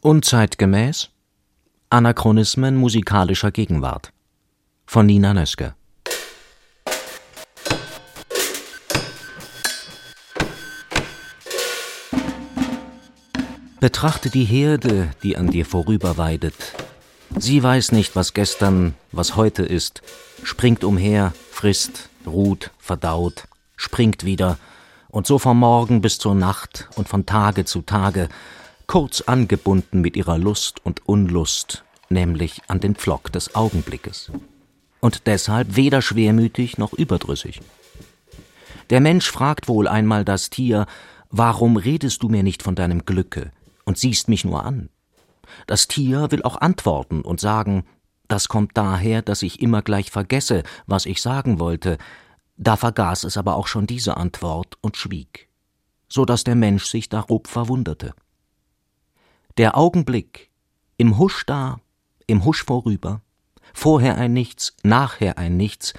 Unzeitgemäß Anachronismen musikalischer Gegenwart von Nina Nöske Betrachte die Herde, die an dir vorüberweidet. Sie weiß nicht, was gestern, was heute ist, springt umher, frisst, ruht, verdaut, springt wieder, und so vom Morgen bis zur Nacht und von Tage zu Tage, kurz angebunden mit ihrer Lust und Unlust, nämlich an den Pflock des Augenblickes. Und deshalb weder schwermütig noch überdrüssig. Der Mensch fragt wohl einmal das Tier, warum redest du mir nicht von deinem Glücke und siehst mich nur an? Das Tier will auch antworten und sagen, das kommt daher, dass ich immer gleich vergesse, was ich sagen wollte, da vergaß es aber auch schon diese Antwort und schwieg, so dass der Mensch sich darob verwunderte. Der Augenblick, im Husch da, im Husch vorüber, vorher ein Nichts, nachher ein Nichts,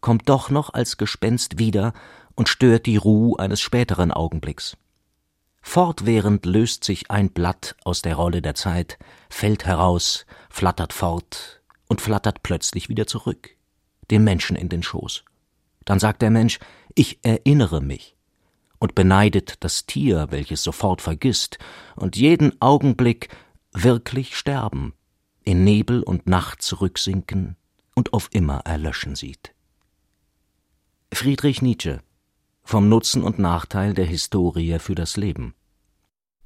kommt doch noch als Gespenst wieder und stört die Ruh eines späteren Augenblicks. Fortwährend löst sich ein Blatt aus der Rolle der Zeit, fällt heraus, flattert fort und flattert plötzlich wieder zurück, dem Menschen in den Schoß. Dann sagt der Mensch, ich erinnere mich und beneidet das Tier, welches sofort vergisst und jeden Augenblick wirklich sterben, in Nebel und Nacht zurücksinken und auf immer erlöschen sieht. Friedrich Nietzsche vom Nutzen und Nachteil der Historie für das Leben.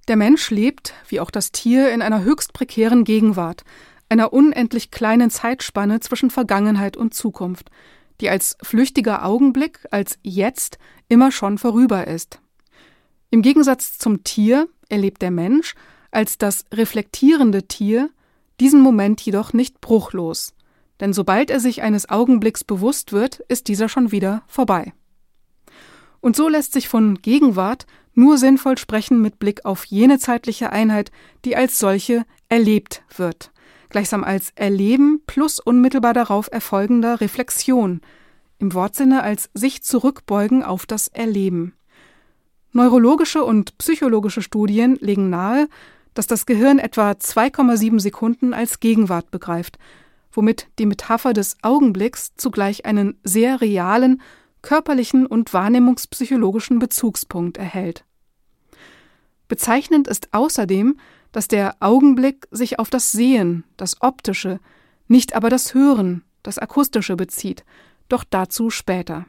Der Mensch lebt, wie auch das Tier, in einer höchst prekären Gegenwart, einer unendlich kleinen Zeitspanne zwischen Vergangenheit und Zukunft, die als flüchtiger Augenblick, als jetzt immer schon vorüber ist. Im Gegensatz zum Tier erlebt der Mensch als das reflektierende Tier diesen Moment jedoch nicht bruchlos, denn sobald er sich eines Augenblicks bewusst wird, ist dieser schon wieder vorbei. Und so lässt sich von Gegenwart nur sinnvoll sprechen mit Blick auf jene zeitliche Einheit, die als solche erlebt wird, gleichsam als Erleben plus unmittelbar darauf erfolgender Reflexion, im Wortsinne als sich zurückbeugen auf das Erleben. Neurologische und psychologische Studien legen nahe, dass das Gehirn etwa 2,7 Sekunden als Gegenwart begreift, womit die Metapher des Augenblicks zugleich einen sehr realen, körperlichen und wahrnehmungspsychologischen Bezugspunkt erhält. Bezeichnend ist außerdem, dass der Augenblick sich auf das Sehen, das Optische, nicht aber das Hören, das Akustische bezieht, doch dazu später.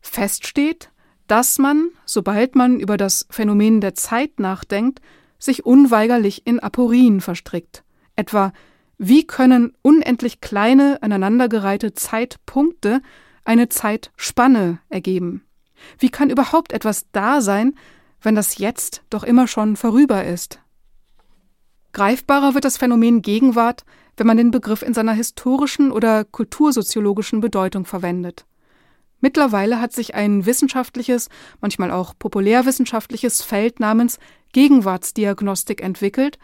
Fest steht, dass man, sobald man über das Phänomen der Zeit nachdenkt, sich unweigerlich in Aporien verstrickt. Etwa, wie können unendlich kleine, aneinandergereihte Zeitpunkte eine Zeitspanne ergeben? Wie kann überhaupt etwas da sein, wenn das Jetzt doch immer schon vorüber ist? Greifbarer wird das Phänomen Gegenwart, wenn man den Begriff in seiner historischen oder kultursoziologischen Bedeutung verwendet. Mittlerweile hat sich ein wissenschaftliches, manchmal auch populärwissenschaftliches Feld namens Gegenwartsdiagnostik entwickelt,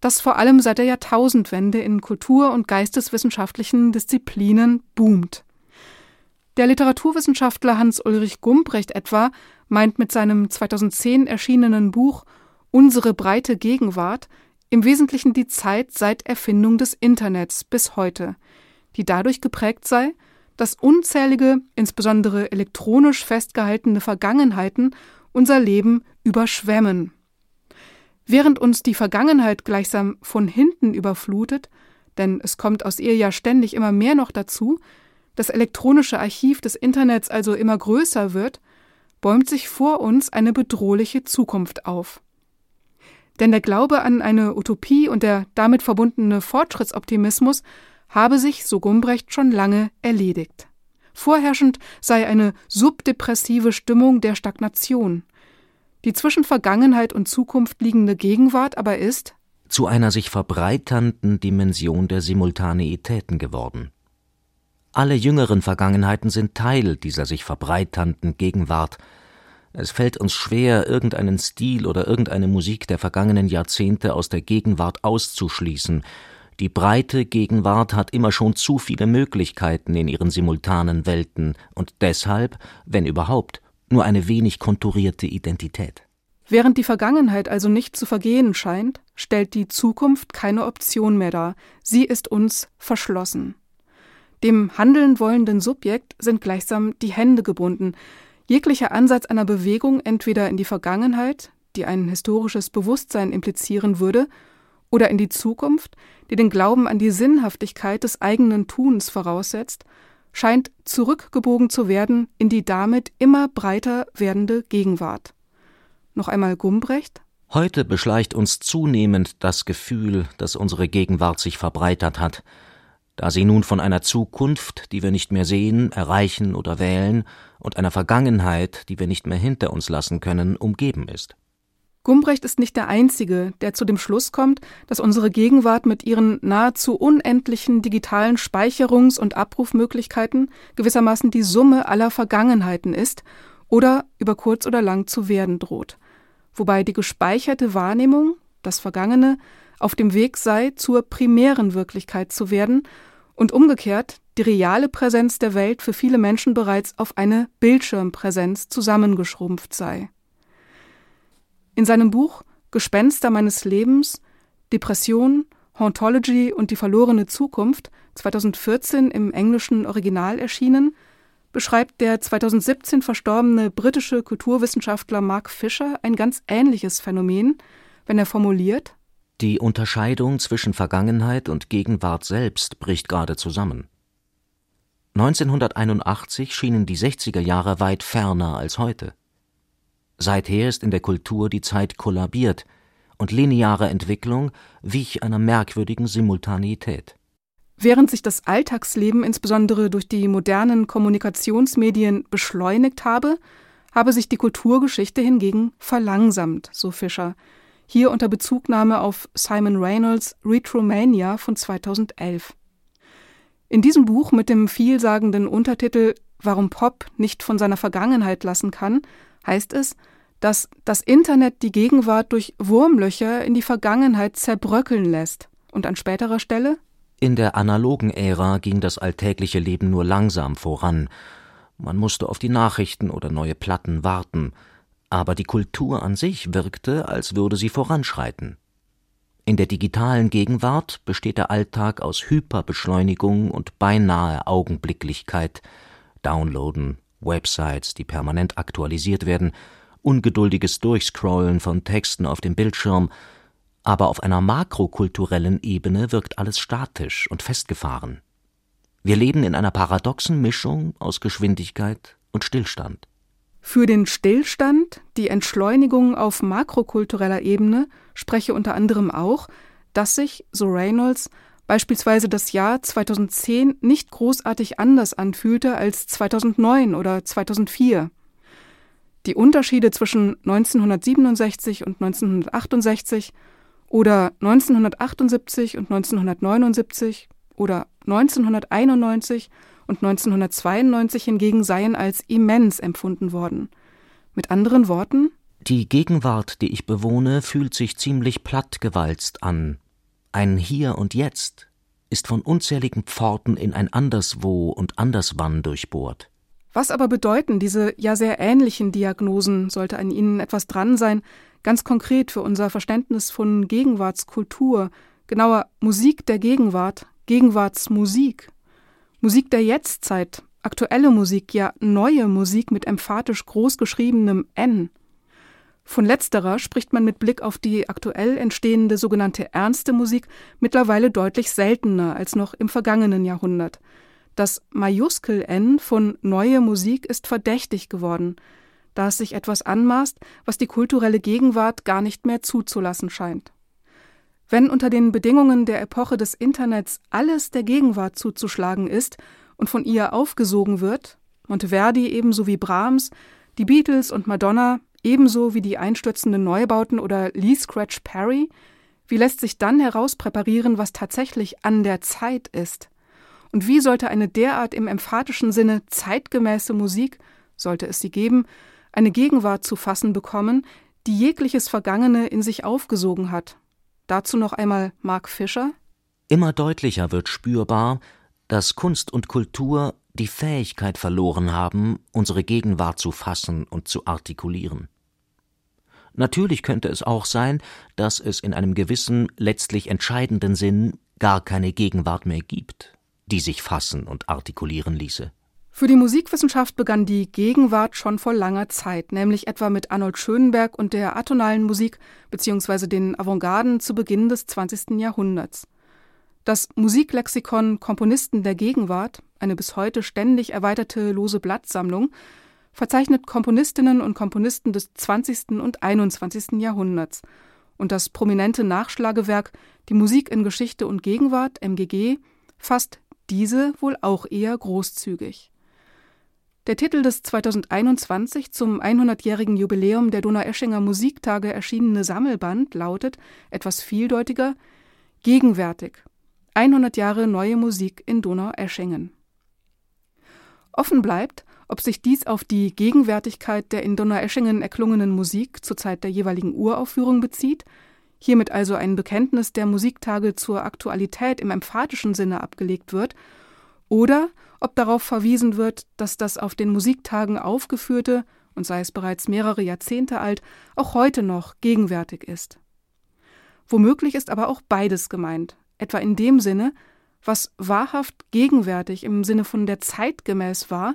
das vor allem seit der Jahrtausendwende in kultur- und geisteswissenschaftlichen Disziplinen boomt. Der Literaturwissenschaftler Hans-Ulrich Gumprecht etwa meint mit seinem 2010 erschienenen Buch Unsere breite Gegenwart im Wesentlichen die Zeit seit Erfindung des Internets bis heute, die dadurch geprägt sei, dass unzählige, insbesondere elektronisch festgehaltene Vergangenheiten unser Leben überschwemmen. Während uns die Vergangenheit gleichsam von hinten überflutet, denn es kommt aus ihr ja ständig immer mehr noch dazu, das elektronische Archiv des Internets also immer größer wird, bäumt sich vor uns eine bedrohliche Zukunft auf. Denn der Glaube an eine Utopie und der damit verbundene Fortschrittsoptimismus habe sich, so Gumbrecht, schon lange erledigt. Vorherrschend sei eine subdepressive Stimmung der Stagnation. Die zwischen Vergangenheit und Zukunft liegende Gegenwart aber ist zu einer sich verbreiternden Dimension der Simultaneitäten geworden. Alle jüngeren Vergangenheiten sind Teil dieser sich verbreiternden Gegenwart. Es fällt uns schwer, irgendeinen Stil oder irgendeine Musik der vergangenen Jahrzehnte aus der Gegenwart auszuschließen, die breite Gegenwart hat immer schon zu viele Möglichkeiten in ihren simultanen Welten und deshalb, wenn überhaupt, nur eine wenig konturierte Identität. Während die Vergangenheit also nicht zu vergehen scheint, stellt die Zukunft keine Option mehr dar, sie ist uns verschlossen. Dem handeln wollenden Subjekt sind gleichsam die Hände gebunden. Jeglicher Ansatz einer Bewegung entweder in die Vergangenheit, die ein historisches Bewusstsein implizieren würde, oder in die Zukunft, die den Glauben an die Sinnhaftigkeit des eigenen Tuns voraussetzt, scheint zurückgebogen zu werden in die damit immer breiter werdende Gegenwart. Noch einmal Gumbrecht. Heute beschleicht uns zunehmend das Gefühl, dass unsere Gegenwart sich verbreitert hat, da sie nun von einer Zukunft, die wir nicht mehr sehen, erreichen oder wählen, und einer Vergangenheit, die wir nicht mehr hinter uns lassen können, umgeben ist. Gumbrecht ist nicht der Einzige, der zu dem Schluss kommt, dass unsere Gegenwart mit ihren nahezu unendlichen digitalen Speicherungs- und Abrufmöglichkeiten gewissermaßen die Summe aller Vergangenheiten ist oder über kurz oder lang zu werden droht, wobei die gespeicherte Wahrnehmung, das Vergangene, auf dem Weg sei, zur primären Wirklichkeit zu werden und umgekehrt die reale Präsenz der Welt für viele Menschen bereits auf eine Bildschirmpräsenz zusammengeschrumpft sei. In seinem Buch Gespenster meines Lebens, Depression, Hauntology und die verlorene Zukunft, 2014 im englischen Original erschienen, beschreibt der 2017 verstorbene britische Kulturwissenschaftler Mark Fisher ein ganz ähnliches Phänomen, wenn er formuliert Die Unterscheidung zwischen Vergangenheit und Gegenwart selbst bricht gerade zusammen. 1981 schienen die 60er Jahre weit ferner als heute. Seither ist in der Kultur die Zeit kollabiert und lineare Entwicklung wich einer merkwürdigen Simultaneität. Während sich das Alltagsleben insbesondere durch die modernen Kommunikationsmedien beschleunigt habe, habe sich die Kulturgeschichte hingegen verlangsamt, so Fischer. Hier unter Bezugnahme auf Simon Reynolds Retromania von 2011. In diesem Buch mit dem vielsagenden Untertitel Warum Pop nicht von seiner Vergangenheit lassen kann, heißt es, dass das Internet die Gegenwart durch Wurmlöcher in die Vergangenheit zerbröckeln lässt. Und an späterer Stelle? In der analogen Ära ging das alltägliche Leben nur langsam voran. Man musste auf die Nachrichten oder neue Platten warten, aber die Kultur an sich wirkte, als würde sie voranschreiten. In der digitalen Gegenwart besteht der Alltag aus Hyperbeschleunigung und beinahe Augenblicklichkeit, Downloaden, Websites, die permanent aktualisiert werden, ungeduldiges Durchscrollen von Texten auf dem Bildschirm, aber auf einer makrokulturellen Ebene wirkt alles statisch und festgefahren. Wir leben in einer paradoxen Mischung aus Geschwindigkeit und Stillstand. Für den Stillstand, die Entschleunigung auf makrokultureller Ebene, spreche unter anderem auch, dass sich, so Reynolds, beispielsweise das Jahr 2010 nicht großartig anders anfühlte als 2009 oder 2004. Die Unterschiede zwischen 1967 und 1968 oder 1978 und 1979 oder 1991 und 1992 hingegen seien als immens empfunden worden. Mit anderen Worten Die Gegenwart, die ich bewohne, fühlt sich ziemlich plattgewalzt an, ein Hier und Jetzt ist von unzähligen Pforten in ein Anderswo und Anderswann durchbohrt. Was aber bedeuten diese ja sehr ähnlichen Diagnosen, sollte an ihnen etwas dran sein, ganz konkret für unser Verständnis von Gegenwartskultur, genauer Musik der Gegenwart, Gegenwartsmusik, Musik der Jetztzeit, aktuelle Musik, ja neue Musik mit emphatisch großgeschriebenem N. Von letzterer spricht man mit Blick auf die aktuell entstehende sogenannte ernste Musik mittlerweile deutlich seltener als noch im vergangenen Jahrhundert. Das Majuskel N von neue Musik ist verdächtig geworden, da es sich etwas anmaßt, was die kulturelle Gegenwart gar nicht mehr zuzulassen scheint. Wenn unter den Bedingungen der Epoche des Internets alles der Gegenwart zuzuschlagen ist und von ihr aufgesogen wird, Monteverdi ebenso wie Brahms, die Beatles und Madonna, ebenso wie die einstürzenden Neubauten oder Lee Scratch Perry? Wie lässt sich dann herauspräparieren, was tatsächlich an der Zeit ist? Und wie sollte eine derart im emphatischen Sinne zeitgemäße Musik, sollte es sie geben, eine Gegenwart zu fassen bekommen, die jegliches Vergangene in sich aufgesogen hat? Dazu noch einmal Mark Fischer. Immer deutlicher wird spürbar, dass Kunst und Kultur die Fähigkeit verloren haben, unsere Gegenwart zu fassen und zu artikulieren. Natürlich könnte es auch sein, dass es in einem gewissen, letztlich entscheidenden Sinn gar keine Gegenwart mehr gibt, die sich fassen und artikulieren ließe. Für die Musikwissenschaft begann die Gegenwart schon vor langer Zeit, nämlich etwa mit Arnold Schönberg und der atonalen Musik bzw. den Avantgarden zu Beginn des 20. Jahrhunderts. Das Musiklexikon Komponisten der Gegenwart, eine bis heute ständig erweiterte lose Blattsammlung, verzeichnet Komponistinnen und Komponisten des 20. und 21. Jahrhunderts und das prominente Nachschlagewerk Die Musik in Geschichte und Gegenwart MGG fasst diese wohl auch eher großzügig. Der Titel des 2021 zum 100-jährigen Jubiläum der Donaueschinger Musiktage erschienene Sammelband lautet, etwas vieldeutiger, Gegenwärtig. 100 Jahre neue Musik in Donaueschingen. Offen bleibt, ob sich dies auf die Gegenwärtigkeit der in Donaueschingen erklungenen Musik zur Zeit der jeweiligen Uraufführung bezieht, hiermit also ein Bekenntnis der Musiktage zur Aktualität im emphatischen Sinne abgelegt wird, oder ob darauf verwiesen wird, dass das auf den Musiktagen aufgeführte, und sei es bereits mehrere Jahrzehnte alt, auch heute noch gegenwärtig ist. Womöglich ist aber auch beides gemeint, etwa in dem Sinne, was wahrhaft gegenwärtig im Sinne von der Zeit gemäß war,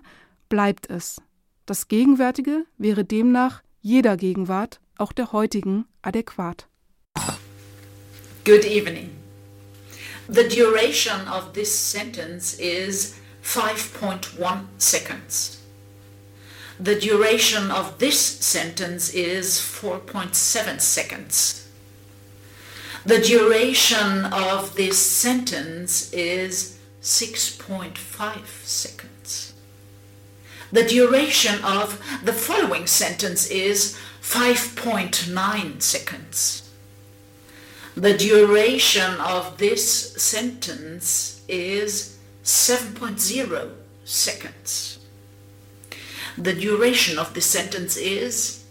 bleibt es. Das Gegenwärtige wäre demnach jeder Gegenwart, auch der heutigen, adäquat. Good evening. The duration of this sentence is 5.1 seconds. The duration of this sentence is 4.7 seconds. The duration of this sentence is 6.5 seconds. The duration of the following sentence is 5.9 seconds. The duration of this sentence is 7.0 seconds. The duration of this sentence is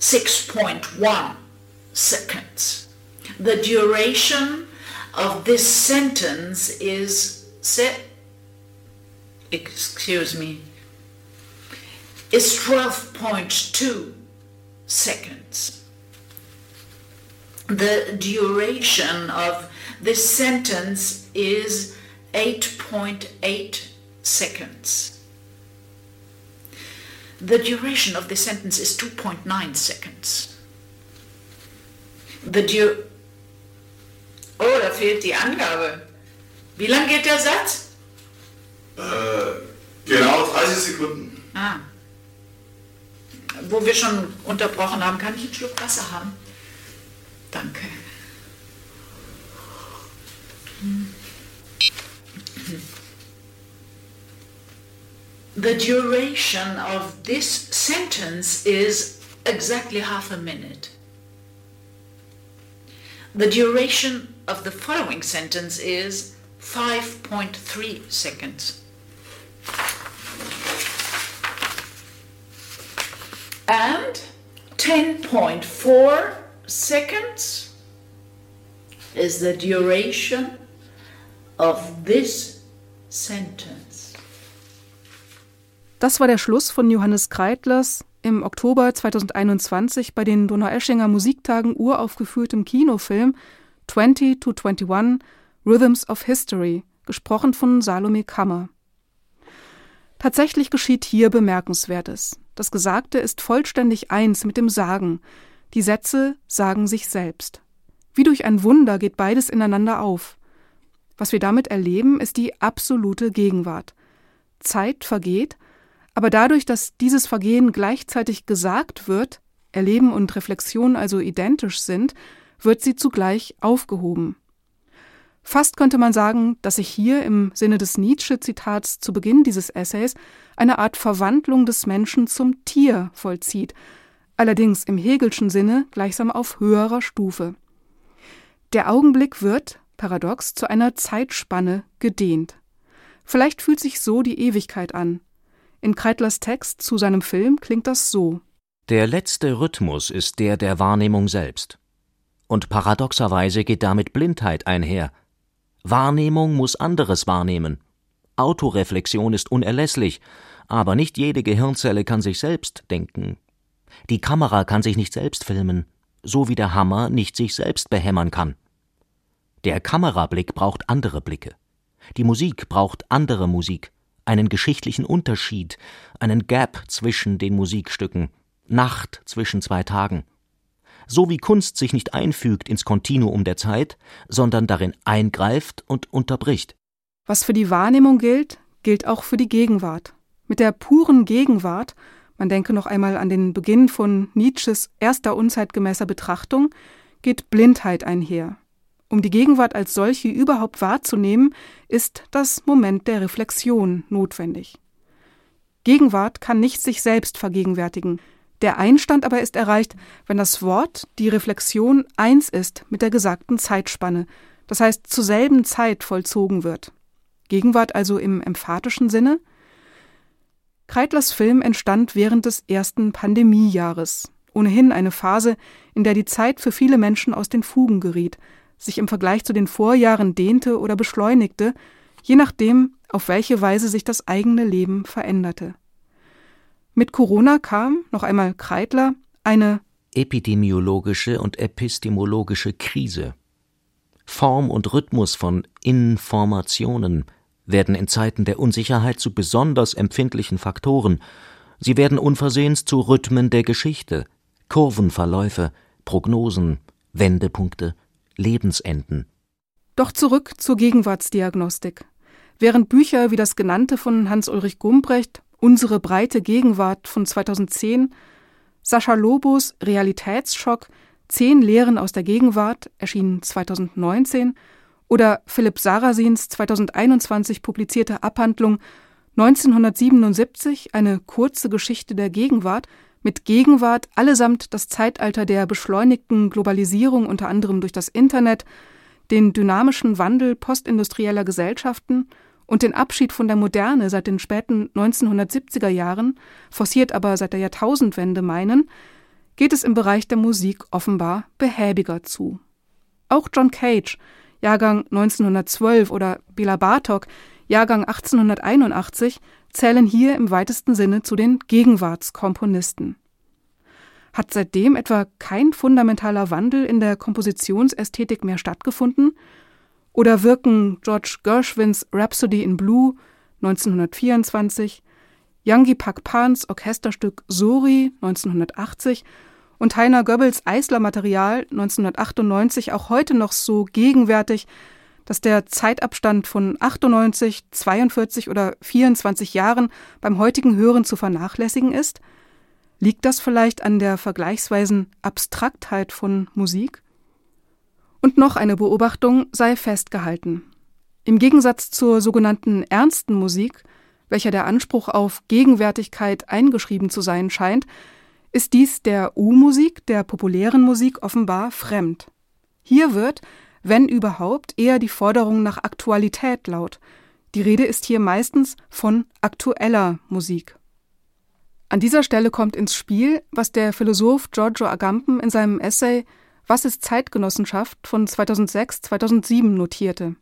6.1 seconds. The duration of this sentence is excuse me is 12.2 seconds. The duration of this sentence is 8.8 seconds. The duration of the sentence is 2.9 seconds. The du oh, da fehlt die Angabe. Wie lang geht der Satz? Äh, genau 30 Sekunden. Ah. Wo wir schon unterbrochen haben, kann ich einen Schluck Wasser haben? Danke. The duration of this sentence is exactly half a minute. The duration of the following sentence is 5.3 seconds. And 10.4 seconds is the duration of this sentence. Das war der Schluss von Johannes Kreitlers im Oktober 2021 bei den Donaueschinger Musiktagen uraufgeführtem Kinofilm 20 to 21 Rhythms of History, gesprochen von Salome Kammer. Tatsächlich geschieht hier Bemerkenswertes. Das Gesagte ist vollständig eins mit dem Sagen. Die Sätze sagen sich selbst. Wie durch ein Wunder geht beides ineinander auf. Was wir damit erleben, ist die absolute Gegenwart. Zeit vergeht, aber dadurch, dass dieses Vergehen gleichzeitig gesagt wird, Erleben und Reflexion also identisch sind, wird sie zugleich aufgehoben. Fast könnte man sagen, dass sich hier im Sinne des Nietzsche-Zitats zu Beginn dieses Essays eine Art Verwandlung des Menschen zum Tier vollzieht, allerdings im Hegelschen Sinne gleichsam auf höherer Stufe. Der Augenblick wird, paradox, zu einer Zeitspanne gedehnt. Vielleicht fühlt sich so die Ewigkeit an, in Kreitlers Text zu seinem Film klingt das so. Der letzte Rhythmus ist der der Wahrnehmung selbst. Und paradoxerweise geht damit Blindheit einher. Wahrnehmung muss anderes wahrnehmen. Autoreflexion ist unerlässlich, aber nicht jede Gehirnzelle kann sich selbst denken. Die Kamera kann sich nicht selbst filmen, so wie der Hammer nicht sich selbst behämmern kann. Der Kamerablick braucht andere Blicke. Die Musik braucht andere Musik, einen geschichtlichen Unterschied, einen Gap zwischen den Musikstücken, Nacht zwischen zwei Tagen. So wie Kunst sich nicht einfügt ins Kontinuum der Zeit, sondern darin eingreift und unterbricht. Was für die Wahrnehmung gilt, gilt auch für die Gegenwart. Mit der puren Gegenwart, man denke noch einmal an den Beginn von Nietzsches erster unzeitgemäßer Betrachtung, geht Blindheit einher. Um die Gegenwart als solche überhaupt wahrzunehmen, ist das Moment der Reflexion notwendig. Gegenwart kann nicht sich selbst vergegenwärtigen. Der Einstand aber ist erreicht, wenn das Wort, die Reflexion eins ist mit der gesagten Zeitspanne, das heißt zur selben Zeit vollzogen wird. Gegenwart also im emphatischen Sinne? Kreitlers Film entstand während des ersten Pandemiejahres, ohnehin eine Phase, in der die Zeit für viele Menschen aus den Fugen geriet, sich im Vergleich zu den Vorjahren dehnte oder beschleunigte, je nachdem, auf welche Weise sich das eigene Leben veränderte. Mit Corona kam, noch einmal Kreitler, eine epidemiologische und epistemologische Krise. Form und Rhythmus von Informationen werden in Zeiten der Unsicherheit zu besonders empfindlichen Faktoren. Sie werden unversehens zu Rhythmen der Geschichte, Kurvenverläufe, Prognosen, Wendepunkte, Lebensenden. Doch zurück zur Gegenwartsdiagnostik. Während Bücher wie das genannte von Hans-Ulrich Gumbrecht, Unsere breite Gegenwart von 2010, Sascha Lobos Realitätsschock, Zehn Lehren aus der Gegenwart, erschienen 2019, oder Philipp Sarasins 2021 publizierte Abhandlung 1977, eine kurze Geschichte der Gegenwart, mit Gegenwart allesamt das Zeitalter der beschleunigten Globalisierung unter anderem durch das Internet, den dynamischen Wandel postindustrieller Gesellschaften und den Abschied von der Moderne seit den späten 1970er Jahren, forciert aber seit der Jahrtausendwende meinen, geht es im Bereich der Musik offenbar behäbiger zu. Auch John Cage, Jahrgang 1912 oder Bela Bartok, Jahrgang 1881, zählen hier im weitesten Sinne zu den Gegenwartskomponisten. Hat seitdem etwa kein fundamentaler Wandel in der Kompositionsästhetik mehr stattgefunden? Oder wirken George Gershwins Rhapsody in Blue 1924, Yangi Pakpans Orchesterstück Sori 1980 und Heiner Goebbels Eisler-Material 1998 auch heute noch so gegenwärtig dass der Zeitabstand von 98, 42 oder 24 Jahren beim heutigen Hören zu vernachlässigen ist? Liegt das vielleicht an der vergleichsweisen Abstraktheit von Musik? Und noch eine Beobachtung sei festgehalten. Im Gegensatz zur sogenannten ernsten Musik, welcher der Anspruch auf Gegenwärtigkeit eingeschrieben zu sein scheint, ist dies der U-Musik, der populären Musik offenbar fremd. Hier wird, wenn überhaupt, eher die Forderung nach Aktualität laut. Die Rede ist hier meistens von aktueller Musik. An dieser Stelle kommt ins Spiel, was der Philosoph Giorgio Agamben in seinem Essay Was ist Zeitgenossenschaft von 2006-2007 notierte.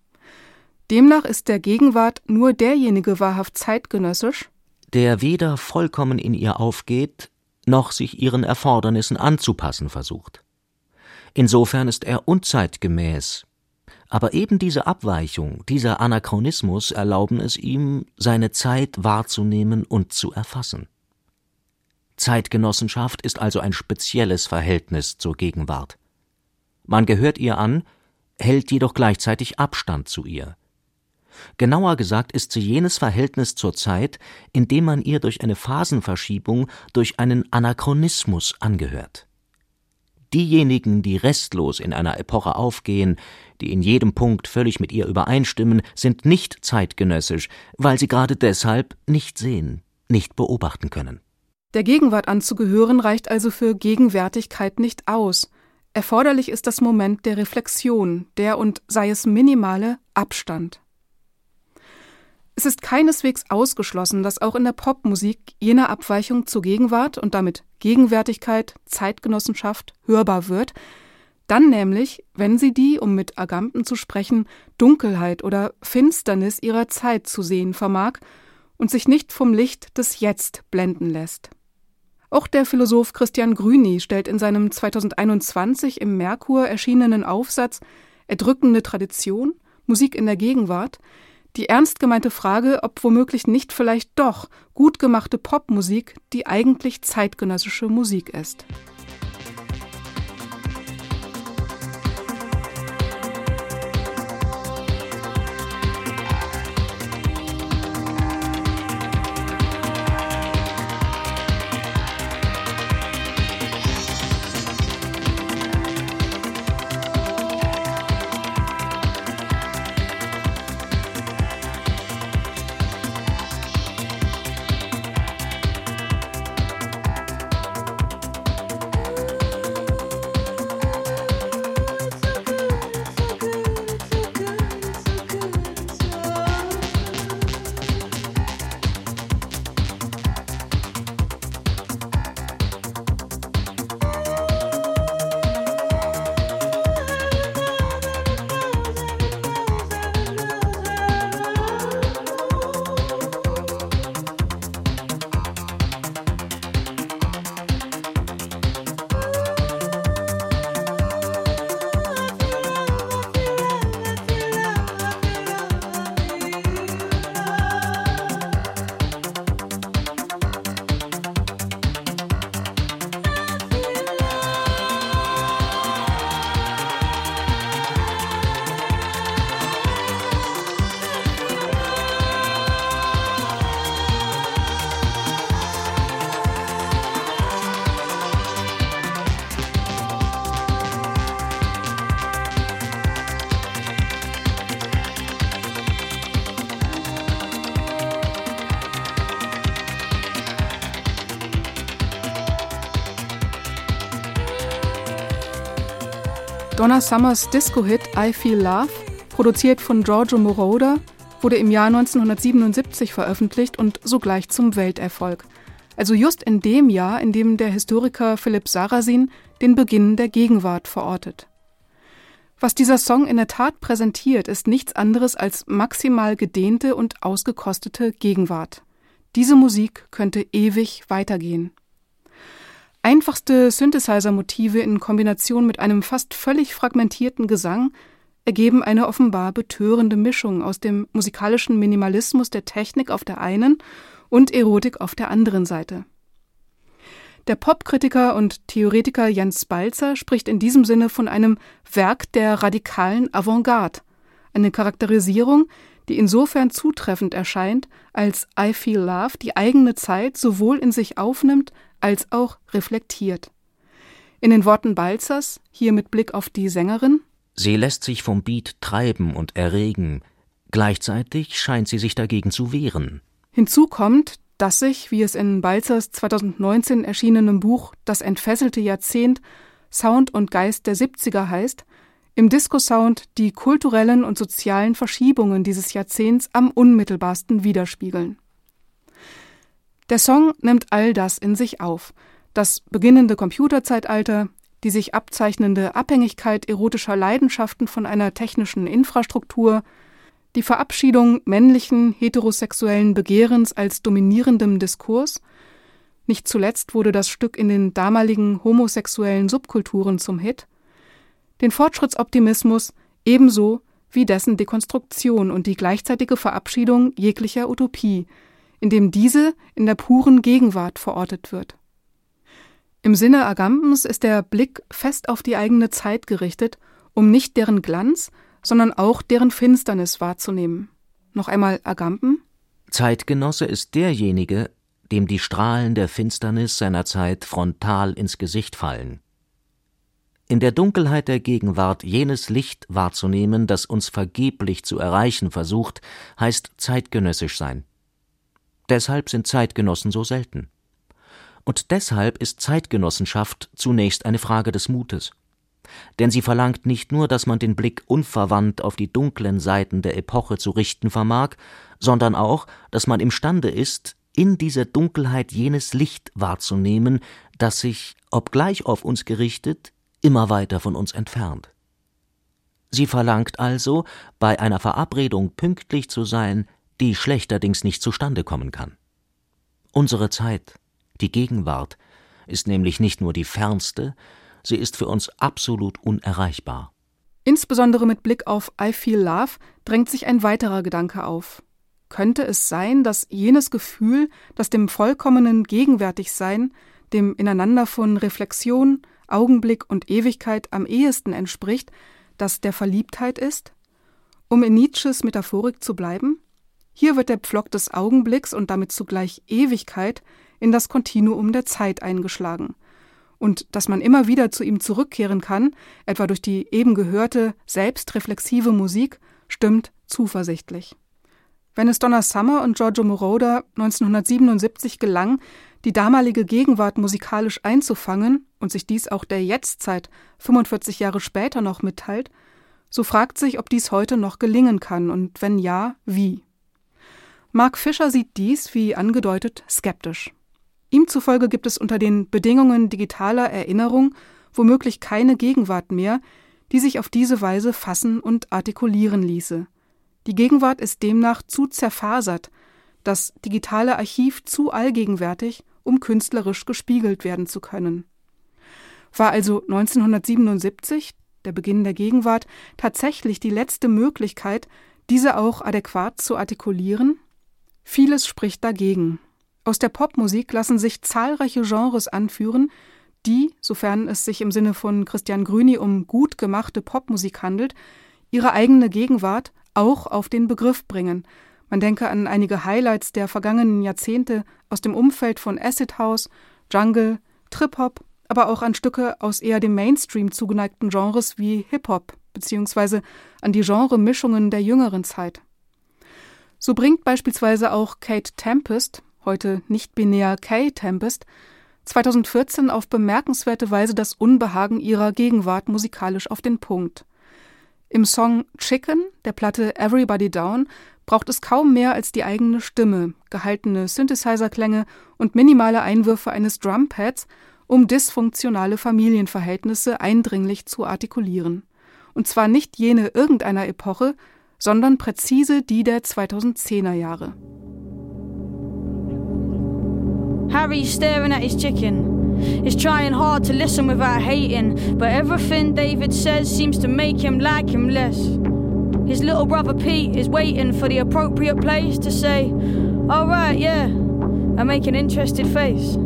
Demnach ist der Gegenwart nur derjenige wahrhaft zeitgenössisch, der weder vollkommen in ihr aufgeht, noch sich ihren Erfordernissen anzupassen versucht. Insofern ist er unzeitgemäß. Aber eben diese Abweichung, dieser Anachronismus erlauben es ihm, seine Zeit wahrzunehmen und zu erfassen. Zeitgenossenschaft ist also ein spezielles Verhältnis zur Gegenwart. Man gehört ihr an, hält jedoch gleichzeitig Abstand zu ihr. Genauer gesagt ist sie jenes Verhältnis zur Zeit, in dem man ihr durch eine Phasenverschiebung, durch einen Anachronismus angehört. Diejenigen, die restlos in einer Epoche aufgehen, die in jedem Punkt völlig mit ihr übereinstimmen, sind nicht zeitgenössisch, weil sie gerade deshalb nicht sehen, nicht beobachten können. Der Gegenwart anzugehören reicht also für Gegenwärtigkeit nicht aus. Erforderlich ist das Moment der Reflexion, der und sei es minimale Abstand. Es ist keineswegs ausgeschlossen, dass auch in der Popmusik jene Abweichung zur Gegenwart und damit Gegenwärtigkeit, Zeitgenossenschaft hörbar wird, dann nämlich, wenn sie die, um mit Agamben zu sprechen, Dunkelheit oder Finsternis ihrer Zeit zu sehen vermag und sich nicht vom Licht des Jetzt blenden lässt. Auch der Philosoph Christian Grüni stellt in seinem 2021 im Merkur erschienenen Aufsatz Erdrückende Tradition, Musik in der Gegenwart die ernst gemeinte Frage, ob womöglich nicht vielleicht doch gut gemachte Popmusik die eigentlich zeitgenössische Musik ist. Donna Summers Disco-Hit I Feel Love, produziert von Giorgio Moroder, wurde im Jahr 1977 veröffentlicht und sogleich zum Welterfolg. Also just in dem Jahr, in dem der Historiker Philipp Sarasin den Beginn der Gegenwart verortet. Was dieser Song in der Tat präsentiert, ist nichts anderes als maximal gedehnte und ausgekostete Gegenwart. Diese Musik könnte ewig weitergehen. Einfachste Synthesizer-Motive in Kombination mit einem fast völlig fragmentierten Gesang ergeben eine offenbar betörende Mischung aus dem musikalischen Minimalismus der Technik auf der einen und Erotik auf der anderen Seite. Der Popkritiker und Theoretiker Jens Balzer spricht in diesem Sinne von einem Werk der radikalen Avantgarde, eine Charakterisierung, die insofern zutreffend erscheint, als I Feel Love die eigene Zeit sowohl in sich aufnimmt als auch reflektiert. In den Worten Balzers, hier mit Blick auf die Sängerin Sie lässt sich vom Beat treiben und erregen, gleichzeitig scheint sie sich dagegen zu wehren. Hinzu kommt, dass sich, wie es in Balzers 2019 erschienenem Buch Das entfesselte Jahrzehnt Sound und Geist der 70er heißt, im Disco-Sound die kulturellen und sozialen Verschiebungen dieses Jahrzehnts am unmittelbarsten widerspiegeln. Der Song nimmt all das in sich auf. Das beginnende Computerzeitalter, die sich abzeichnende Abhängigkeit erotischer Leidenschaften von einer technischen Infrastruktur, die Verabschiedung männlichen heterosexuellen Begehrens als dominierendem Diskurs, nicht zuletzt wurde das Stück in den damaligen homosexuellen Subkulturen zum Hit, den Fortschrittsoptimismus ebenso wie dessen Dekonstruktion und die gleichzeitige Verabschiedung jeglicher Utopie, in dem diese in der puren Gegenwart verortet wird. Im Sinne Agampens ist der Blick fest auf die eigene Zeit gerichtet, um nicht deren Glanz, sondern auch deren Finsternis wahrzunehmen. Noch einmal Agamben? Zeitgenosse ist derjenige, dem die Strahlen der Finsternis seiner Zeit frontal ins Gesicht fallen. In der Dunkelheit der Gegenwart jenes Licht wahrzunehmen, das uns vergeblich zu erreichen versucht, heißt zeitgenössisch sein. Deshalb sind Zeitgenossen so selten. Und deshalb ist Zeitgenossenschaft zunächst eine Frage des Mutes. Denn sie verlangt nicht nur, dass man den Blick unverwandt auf die dunklen Seiten der Epoche zu richten vermag, sondern auch, dass man imstande ist, in dieser Dunkelheit jenes Licht wahrzunehmen, das sich, obgleich auf uns gerichtet, immer weiter von uns entfernt. Sie verlangt also, bei einer Verabredung pünktlich zu sein, die schlechterdings nicht zustande kommen kann. Unsere Zeit, die Gegenwart, ist nämlich nicht nur die fernste, sie ist für uns absolut unerreichbar. Insbesondere mit Blick auf I Feel Love drängt sich ein weiterer Gedanke auf. Könnte es sein, dass jenes Gefühl, das dem vollkommenen Gegenwärtigsein, dem Ineinander von Reflexion, Augenblick und Ewigkeit am ehesten entspricht, das der Verliebtheit ist? Um in Nietzsches Metaphorik zu bleiben? Hier wird der Pflock des Augenblicks und damit zugleich Ewigkeit in das Kontinuum der Zeit eingeschlagen. Und dass man immer wieder zu ihm zurückkehren kann, etwa durch die eben gehörte selbstreflexive Musik, stimmt zuversichtlich. Wenn es Donna Summer und Giorgio Moroder 1977 gelang, die damalige Gegenwart musikalisch einzufangen und sich dies auch der Jetztzeit 45 Jahre später noch mitteilt, so fragt sich, ob dies heute noch gelingen kann und wenn ja, wie. Mark Fischer sieht dies, wie angedeutet, skeptisch. Ihm zufolge gibt es unter den Bedingungen digitaler Erinnerung womöglich keine Gegenwart mehr, die sich auf diese Weise fassen und artikulieren ließe. Die Gegenwart ist demnach zu zerfasert, das digitale Archiv zu allgegenwärtig, um künstlerisch gespiegelt werden zu können. War also 1977, der Beginn der Gegenwart, tatsächlich die letzte Möglichkeit, diese auch adäquat zu artikulieren? Vieles spricht dagegen. Aus der Popmusik lassen sich zahlreiche Genres anführen, die, sofern es sich im Sinne von Christian Grüni um gut gemachte Popmusik handelt, ihre eigene Gegenwart auch auf den Begriff bringen. Man denke an einige Highlights der vergangenen Jahrzehnte aus dem Umfeld von Acid House, Jungle, Trip-Hop, aber auch an Stücke aus eher dem Mainstream zugeneigten Genres wie Hip-Hop, beziehungsweise an die Genremischungen der jüngeren Zeit. So bringt beispielsweise auch Kate Tempest, heute nicht binär Kay Tempest, 2014 auf bemerkenswerte Weise das Unbehagen ihrer Gegenwart musikalisch auf den Punkt. Im Song Chicken der Platte Everybody Down braucht es kaum mehr als die eigene Stimme, gehaltene Synthesizer-Klänge und minimale Einwürfe eines Drumpads, um dysfunktionale Familienverhältnisse eindringlich zu artikulieren. Und zwar nicht jene irgendeiner Epoche, sondern präzise die der 2010er Jahre. Harry's staring at his chicken. He's trying hard to listen without hating, but everything David says seems to make him like him less. His little brother Pete is waiting for the appropriate place to say, Alright, yeah, and make an interested face.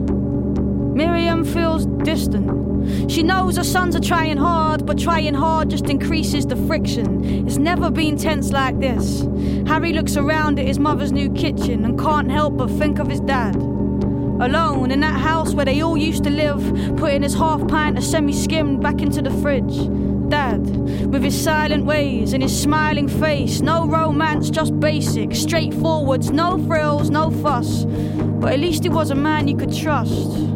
Miriam feels distant. She knows her sons are trying hard, but trying hard just increases the friction. It's never been tense like this. Harry looks around at his mother's new kitchen and can't help but think of his dad. Alone in that house where they all used to live, putting his half pint of semi skimmed back into the fridge. Dad, with his silent ways and his smiling face, no romance, just basic, straightforwards, no frills, no fuss. But at least he was a man you could trust.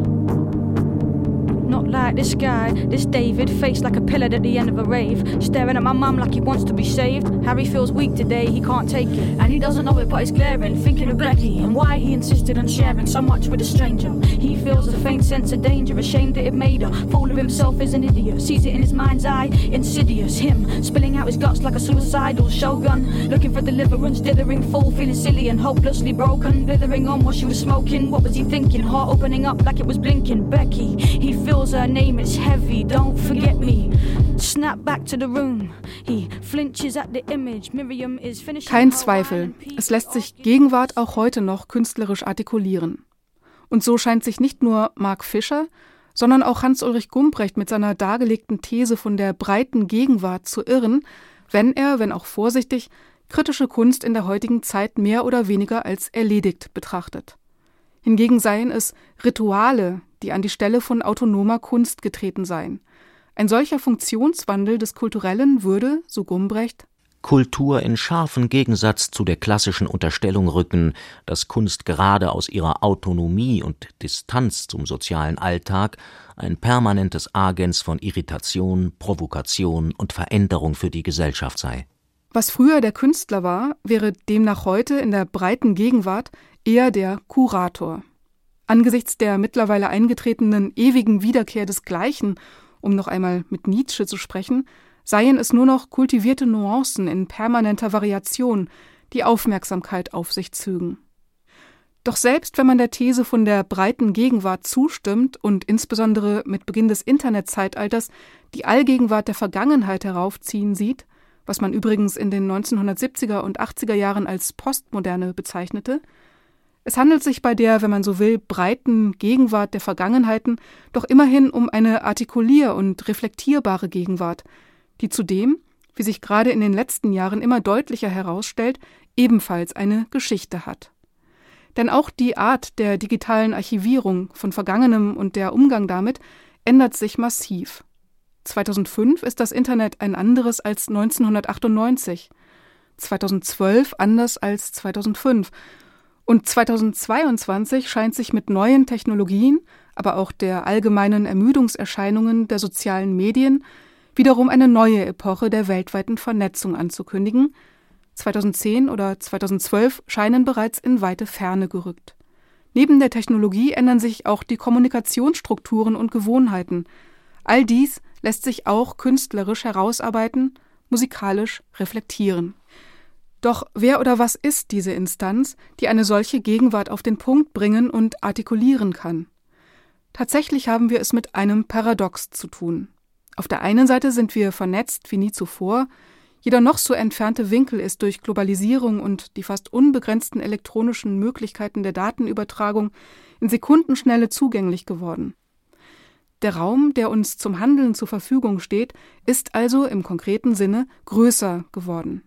No, Like this guy, this David, face like a pillar at the end of a rave, staring at my mum like he wants to be saved. Harry feels weak today, he can't take it. And he doesn't know it, but he's glaring, thinking of Becky and why he insisted on sharing so much with a stranger. He feels a faint sense of danger, ashamed that it made her. Fool of himself is an idiot, sees it in his mind's eye, insidious. Him spilling out his guts like a suicidal shogun, looking for deliverance, dithering full, feeling silly and hopelessly broken. Blithering on while she was smoking, what was he thinking? Heart opening up like it was blinking. Becky, he feels name, is heavy, don't forget me. Snap back to the room. He flinches at the image. Miriam is finishing Kein Zweifel, es lässt sich Gegenwart auch heute noch künstlerisch artikulieren. Und so scheint sich nicht nur Mark Fischer, sondern auch Hans-Ulrich Gumbrecht mit seiner dargelegten These von der breiten Gegenwart zu irren, wenn er, wenn auch vorsichtig, kritische Kunst in der heutigen Zeit mehr oder weniger als erledigt betrachtet. Hingegen seien es Rituale, die an die Stelle von autonomer Kunst getreten seien. Ein solcher Funktionswandel des Kulturellen würde, so Gumbrecht, Kultur in scharfen Gegensatz zu der klassischen Unterstellung rücken, dass Kunst gerade aus ihrer Autonomie und Distanz zum sozialen Alltag ein permanentes Agens von Irritation, Provokation und Veränderung für die Gesellschaft sei. Was früher der Künstler war, wäre demnach heute in der breiten Gegenwart eher der Kurator. Angesichts der mittlerweile eingetretenen ewigen Wiederkehr des Gleichen, um noch einmal mit Nietzsche zu sprechen, seien es nur noch kultivierte Nuancen in permanenter Variation, die Aufmerksamkeit auf sich zögen. Doch selbst wenn man der These von der breiten Gegenwart zustimmt und insbesondere mit Beginn des Internetzeitalters die Allgegenwart der Vergangenheit heraufziehen sieht, was man übrigens in den 1970er und 80er Jahren als Postmoderne bezeichnete, es handelt sich bei der, wenn man so will, breiten Gegenwart der Vergangenheiten doch immerhin um eine artikulier- und reflektierbare Gegenwart, die zudem, wie sich gerade in den letzten Jahren immer deutlicher herausstellt, ebenfalls eine Geschichte hat. Denn auch die Art der digitalen Archivierung von Vergangenem und der Umgang damit ändert sich massiv. 2005 ist das Internet ein anderes als 1998, 2012 anders als 2005 und 2022 scheint sich mit neuen Technologien, aber auch der allgemeinen Ermüdungserscheinungen der sozialen Medien wiederum eine neue Epoche der weltweiten Vernetzung anzukündigen, 2010 oder 2012 scheinen bereits in weite Ferne gerückt. Neben der Technologie ändern sich auch die Kommunikationsstrukturen und Gewohnheiten. All dies lässt sich auch künstlerisch herausarbeiten, musikalisch reflektieren. Doch wer oder was ist diese Instanz, die eine solche Gegenwart auf den Punkt bringen und artikulieren kann? Tatsächlich haben wir es mit einem Paradox zu tun. Auf der einen Seite sind wir vernetzt wie nie zuvor, jeder noch so entfernte Winkel ist durch Globalisierung und die fast unbegrenzten elektronischen Möglichkeiten der Datenübertragung in Sekundenschnelle zugänglich geworden. Der Raum, der uns zum Handeln zur Verfügung steht, ist also im konkreten Sinne größer geworden.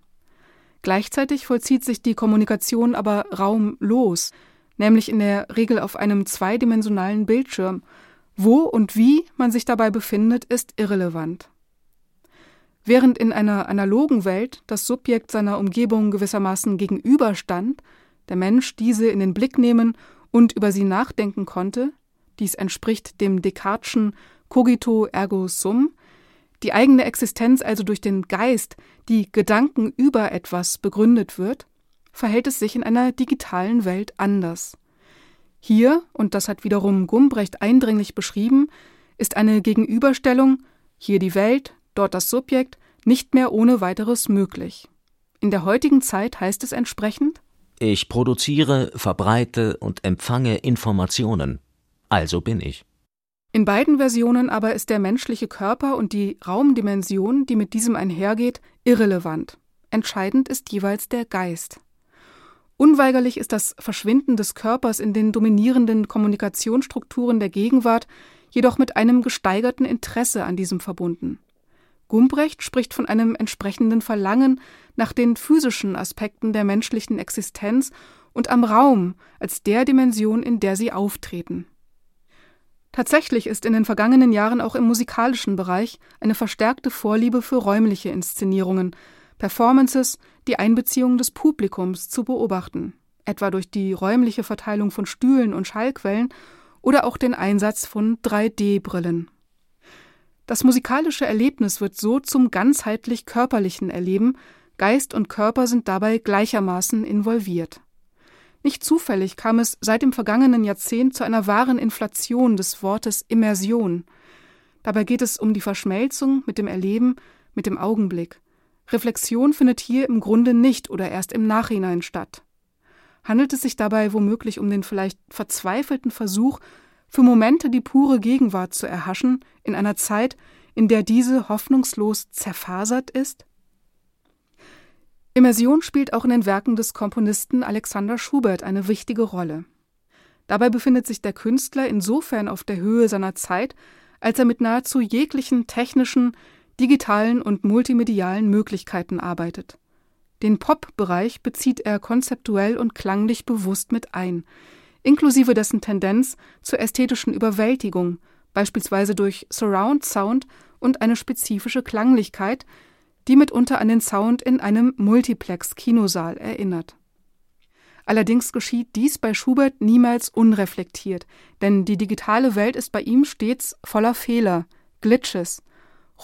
Gleichzeitig vollzieht sich die Kommunikation aber raumlos, nämlich in der Regel auf einem zweidimensionalen Bildschirm. Wo und wie man sich dabei befindet, ist irrelevant. Während in einer analogen Welt das Subjekt seiner Umgebung gewissermaßen gegenüberstand, der Mensch diese in den Blick nehmen und über sie nachdenken konnte, dies entspricht dem Descartes'schen cogito ergo sum, die eigene Existenz also durch den Geist, die Gedanken über etwas begründet wird, verhält es sich in einer digitalen Welt anders. Hier, und das hat wiederum Gumbrecht eindringlich beschrieben, ist eine Gegenüberstellung, hier die Welt, dort das Subjekt, nicht mehr ohne weiteres möglich. In der heutigen Zeit heißt es entsprechend Ich produziere, verbreite und empfange Informationen. Also bin ich. In beiden Versionen aber ist der menschliche Körper und die Raumdimension, die mit diesem einhergeht, irrelevant. Entscheidend ist jeweils der Geist. Unweigerlich ist das Verschwinden des Körpers in den dominierenden Kommunikationsstrukturen der Gegenwart jedoch mit einem gesteigerten Interesse an diesem verbunden. Gumbrecht spricht von einem entsprechenden Verlangen nach den physischen Aspekten der menschlichen Existenz und am Raum als der Dimension, in der sie auftreten. Tatsächlich ist in den vergangenen Jahren auch im musikalischen Bereich eine verstärkte Vorliebe für räumliche Inszenierungen, Performances, die Einbeziehung des Publikums zu beobachten, etwa durch die räumliche Verteilung von Stühlen und Schallquellen oder auch den Einsatz von 3D-Brillen. Das musikalische Erlebnis wird so zum ganzheitlich körperlichen Erleben, Geist und Körper sind dabei gleichermaßen involviert. Nicht zufällig kam es seit dem vergangenen Jahrzehnt zu einer wahren Inflation des Wortes Immersion. Dabei geht es um die Verschmelzung mit dem Erleben, mit dem Augenblick. Reflexion findet hier im Grunde nicht oder erst im Nachhinein statt. Handelt es sich dabei womöglich um den vielleicht verzweifelten Versuch, für Momente die pure Gegenwart zu erhaschen, in einer Zeit, in der diese hoffnungslos zerfasert ist? Immersion spielt auch in den Werken des Komponisten Alexander Schubert eine wichtige Rolle. Dabei befindet sich der Künstler insofern auf der Höhe seiner Zeit, als er mit nahezu jeglichen technischen, digitalen und multimedialen Möglichkeiten arbeitet. Den Pop-Bereich bezieht er konzeptuell und klanglich bewusst mit ein, inklusive dessen Tendenz zur ästhetischen Überwältigung, beispielsweise durch Surround Sound und eine spezifische Klanglichkeit, die mitunter an den Sound in einem Multiplex-Kinosaal erinnert. Allerdings geschieht dies bei Schubert niemals unreflektiert, denn die digitale Welt ist bei ihm stets voller Fehler, Glitches.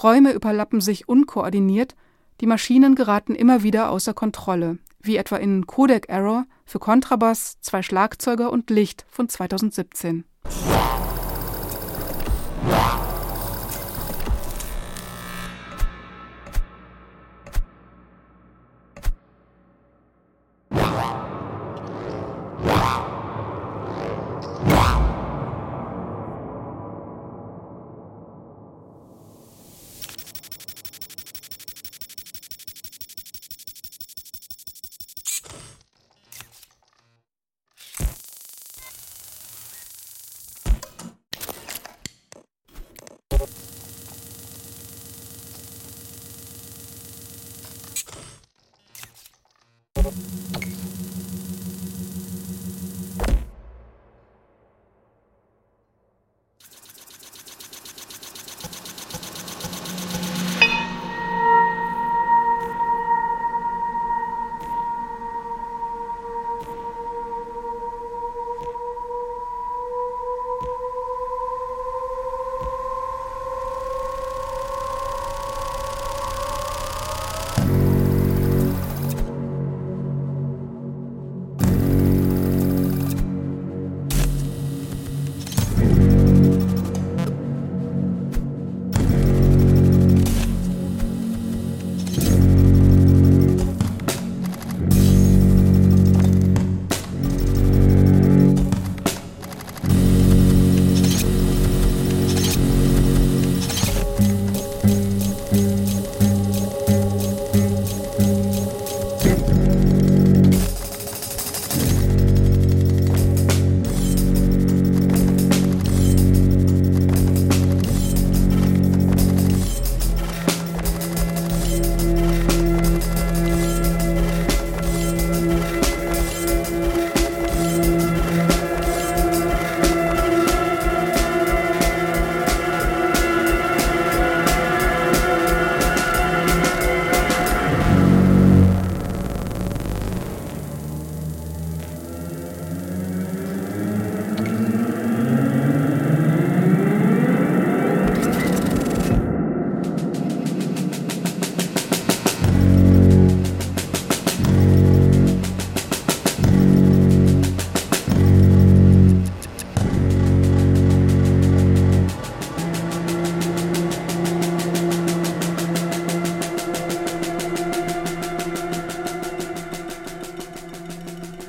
Räume überlappen sich unkoordiniert, die Maschinen geraten immer wieder außer Kontrolle, wie etwa in Codec Error für Kontrabass, zwei Schlagzeuger und Licht von 2017.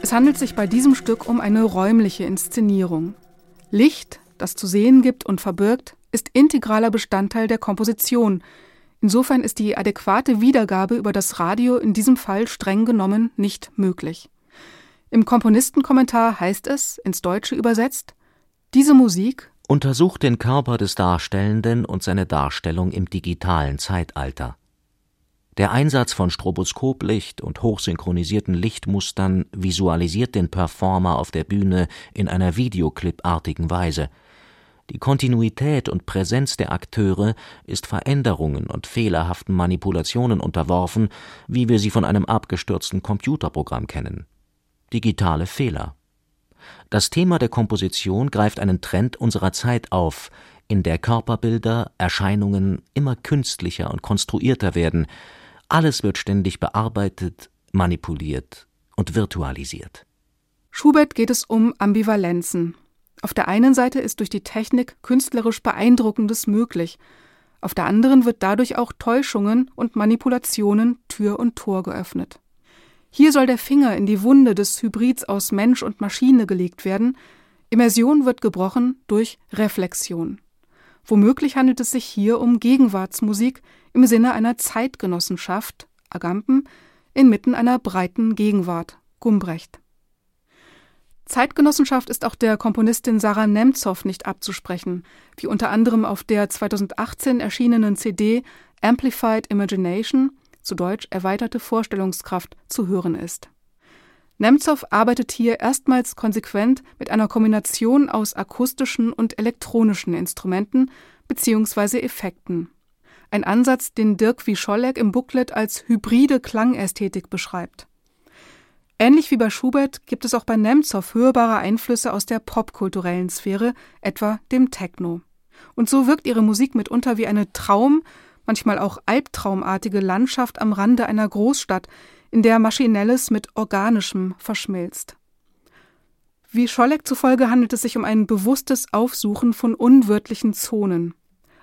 Es handelt sich bei diesem Stück um eine räumliche Inszenierung. Licht, das zu sehen gibt und verbirgt, ist integraler Bestandteil der Komposition. Insofern ist die adäquate Wiedergabe über das Radio in diesem Fall streng genommen nicht möglich. Im Komponistenkommentar heißt es, ins Deutsche übersetzt, diese Musik untersucht den Körper des Darstellenden und seine Darstellung im digitalen Zeitalter. Der Einsatz von Stroboskoplicht und hochsynchronisierten Lichtmustern visualisiert den Performer auf der Bühne in einer Videoclipartigen Weise. Die Kontinuität und Präsenz der Akteure ist Veränderungen und fehlerhaften Manipulationen unterworfen, wie wir sie von einem abgestürzten Computerprogramm kennen. Digitale Fehler. Das Thema der Komposition greift einen Trend unserer Zeit auf, in der Körperbilder, Erscheinungen immer künstlicher und konstruierter werden, alles wird ständig bearbeitet, manipuliert und virtualisiert. Schubert geht es um Ambivalenzen. Auf der einen Seite ist durch die Technik künstlerisch Beeindruckendes möglich, auf der anderen wird dadurch auch Täuschungen und Manipulationen Tür und Tor geöffnet. Hier soll der Finger in die Wunde des Hybrids aus Mensch und Maschine gelegt werden, Immersion wird gebrochen durch Reflexion. Womöglich handelt es sich hier um Gegenwartsmusik im Sinne einer Zeitgenossenschaft, Agamben, inmitten einer breiten Gegenwart, Gumbrecht. Zeitgenossenschaft ist auch der Komponistin Sarah Nemtsov nicht abzusprechen, wie unter anderem auf der 2018 erschienenen CD Amplified Imagination, zu Deutsch erweiterte Vorstellungskraft, zu hören ist. Nemtsov arbeitet hier erstmals konsequent mit einer Kombination aus akustischen und elektronischen Instrumenten bzw. Effekten. Ein Ansatz, den Dirk Wischolek im Booklet als hybride Klangästhetik beschreibt. Ähnlich wie bei Schubert gibt es auch bei Nemtsov hörbare Einflüsse aus der popkulturellen Sphäre, etwa dem Techno. Und so wirkt ihre Musik mitunter wie eine Traum, manchmal auch albtraumartige Landschaft am Rande einer Großstadt, in der Maschinelles mit Organischem verschmilzt. Wie Scholleck zufolge handelt es sich um ein bewusstes Aufsuchen von unwirtlichen Zonen.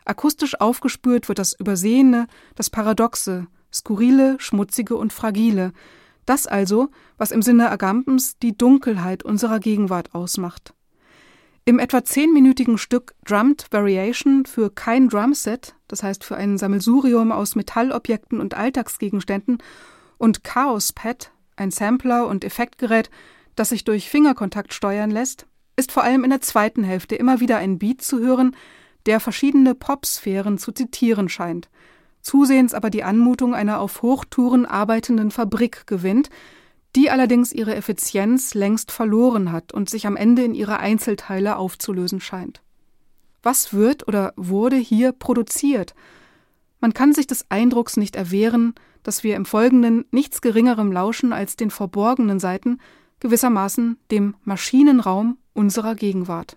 Akustisch aufgespürt wird das Übersehene, das Paradoxe, Skurrile, Schmutzige und Fragile, das also, was im Sinne Agampens die Dunkelheit unserer Gegenwart ausmacht. Im etwa zehnminütigen Stück Drummed Variation für kein Drumset, das heißt für ein Sammelsurium aus Metallobjekten und Alltagsgegenständen, und Chaos Pad, ein Sampler und Effektgerät, das sich durch Fingerkontakt steuern lässt, ist vor allem in der zweiten Hälfte immer wieder ein Beat zu hören, der verschiedene Popsphären zu zitieren scheint, zusehends aber die Anmutung einer auf Hochtouren arbeitenden Fabrik gewinnt, die allerdings ihre Effizienz längst verloren hat und sich am Ende in ihre Einzelteile aufzulösen scheint. Was wird oder wurde hier produziert? Man kann sich des Eindrucks nicht erwehren, dass wir im Folgenden nichts Geringerem lauschen als den verborgenen Seiten, gewissermaßen dem Maschinenraum unserer Gegenwart.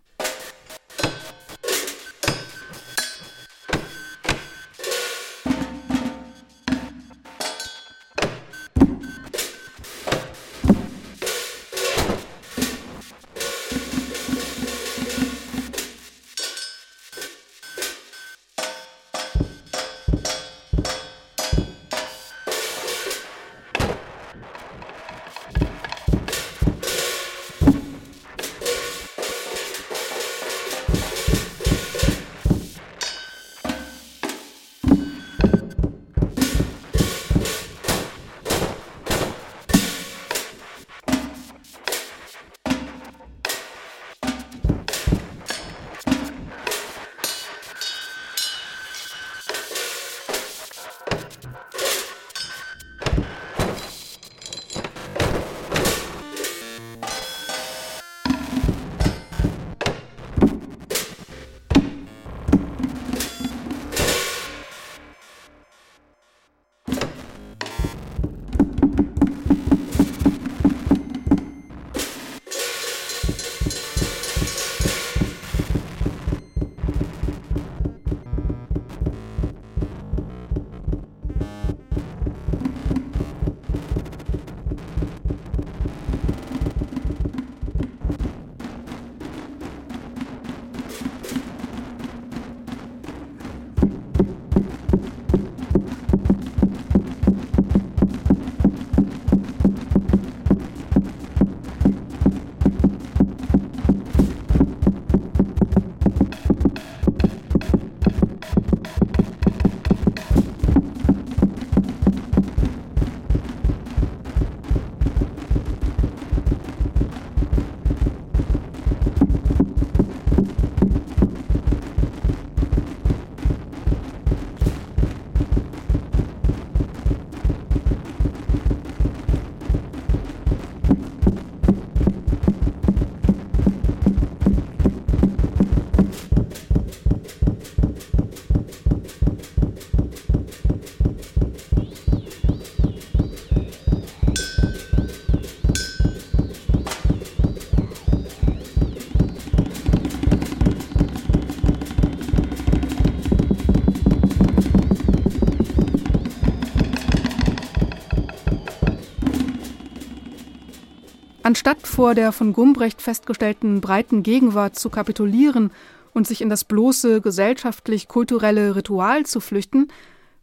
Vor der von Gumbrecht festgestellten breiten Gegenwart zu kapitulieren und sich in das bloße gesellschaftlich-kulturelle Ritual zu flüchten,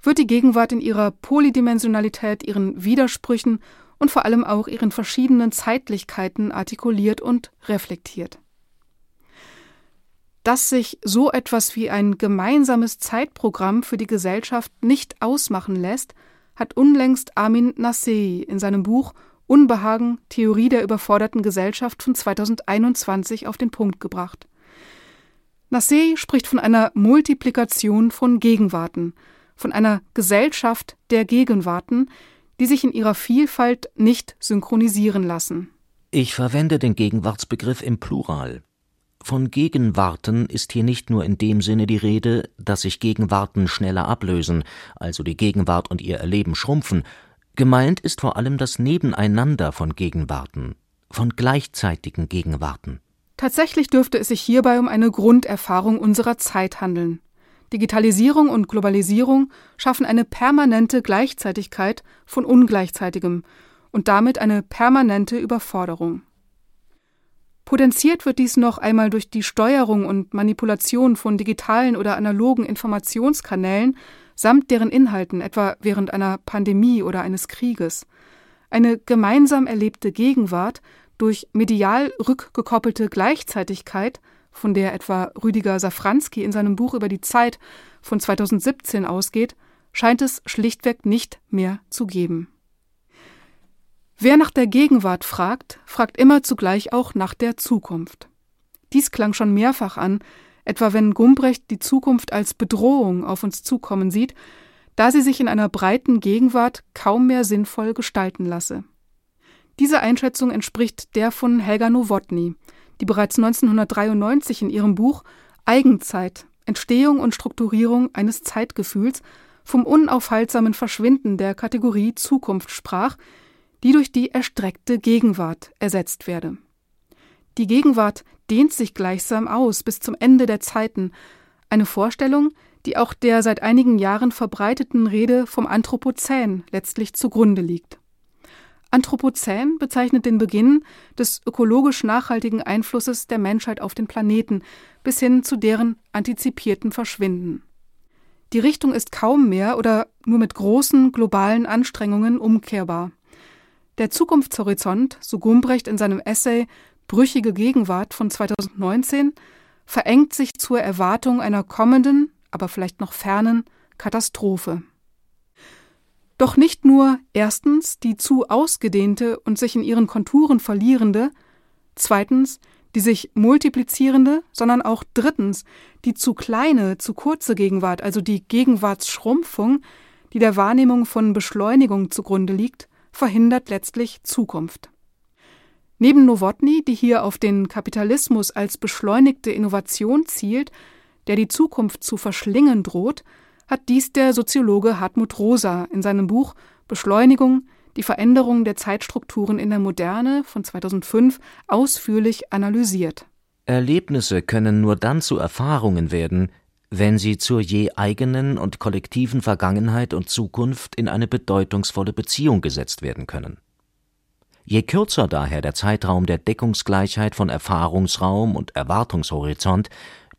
wird die Gegenwart in ihrer Polydimensionalität, ihren Widersprüchen und vor allem auch ihren verschiedenen Zeitlichkeiten artikuliert und reflektiert. Dass sich so etwas wie ein gemeinsames Zeitprogramm für die Gesellschaft nicht ausmachen lässt, hat unlängst Armin Nassei in seinem Buch Unbehagen, Theorie der überforderten Gesellschaft von 2021 auf den Punkt gebracht. Nassé spricht von einer Multiplikation von Gegenwarten, von einer Gesellschaft der Gegenwarten, die sich in ihrer Vielfalt nicht synchronisieren lassen. Ich verwende den Gegenwartsbegriff im Plural. Von Gegenwarten ist hier nicht nur in dem Sinne die Rede, dass sich Gegenwarten schneller ablösen, also die Gegenwart und ihr Erleben schrumpfen, gemeint ist vor allem das Nebeneinander von Gegenwarten, von gleichzeitigen Gegenwarten. Tatsächlich dürfte es sich hierbei um eine Grunderfahrung unserer Zeit handeln. Digitalisierung und Globalisierung schaffen eine permanente Gleichzeitigkeit von Ungleichzeitigem und damit eine permanente Überforderung. Potenziert wird dies noch einmal durch die Steuerung und Manipulation von digitalen oder analogen Informationskanälen samt deren Inhalten, etwa während einer Pandemie oder eines Krieges. Eine gemeinsam erlebte Gegenwart durch medial rückgekoppelte Gleichzeitigkeit, von der etwa Rüdiger Safranski in seinem Buch über die Zeit von 2017 ausgeht, scheint es schlichtweg nicht mehr zu geben. Wer nach der Gegenwart fragt, fragt immer zugleich auch nach der Zukunft. Dies klang schon mehrfach an, etwa wenn Gumbrecht die Zukunft als Bedrohung auf uns zukommen sieht, da sie sich in einer breiten Gegenwart kaum mehr sinnvoll gestalten lasse. Diese Einschätzung entspricht der von Helga Nowotny, die bereits 1993 in ihrem Buch Eigenzeit Entstehung und Strukturierung eines Zeitgefühls vom unaufhaltsamen Verschwinden der Kategorie Zukunft sprach, die durch die erstreckte Gegenwart ersetzt werde. Die Gegenwart dehnt sich gleichsam aus bis zum Ende der Zeiten, eine Vorstellung, die auch der seit einigen Jahren verbreiteten Rede vom Anthropozän letztlich zugrunde liegt. Anthropozän bezeichnet den Beginn des ökologisch nachhaltigen Einflusses der Menschheit auf den Planeten bis hin zu deren antizipierten Verschwinden. Die Richtung ist kaum mehr oder nur mit großen globalen Anstrengungen umkehrbar. Der Zukunftshorizont, so Gumbrecht in seinem Essay Brüchige Gegenwart von 2019, verengt sich zur Erwartung einer kommenden, aber vielleicht noch fernen Katastrophe. Doch nicht nur erstens die zu ausgedehnte und sich in ihren Konturen verlierende, zweitens die sich multiplizierende, sondern auch drittens die zu kleine, zu kurze Gegenwart, also die Gegenwartsschrumpfung, die der Wahrnehmung von Beschleunigung zugrunde liegt, verhindert letztlich Zukunft. Neben Nowotny, die hier auf den Kapitalismus als beschleunigte Innovation zielt, der die Zukunft zu verschlingen droht, hat dies der Soziologe Hartmut Rosa in seinem Buch Beschleunigung, die Veränderung der Zeitstrukturen in der Moderne von 2005 ausführlich analysiert. Erlebnisse können nur dann zu Erfahrungen werden, wenn sie zur je eigenen und kollektiven Vergangenheit und Zukunft in eine bedeutungsvolle Beziehung gesetzt werden können. Je kürzer daher der Zeitraum der Deckungsgleichheit von Erfahrungsraum und Erwartungshorizont,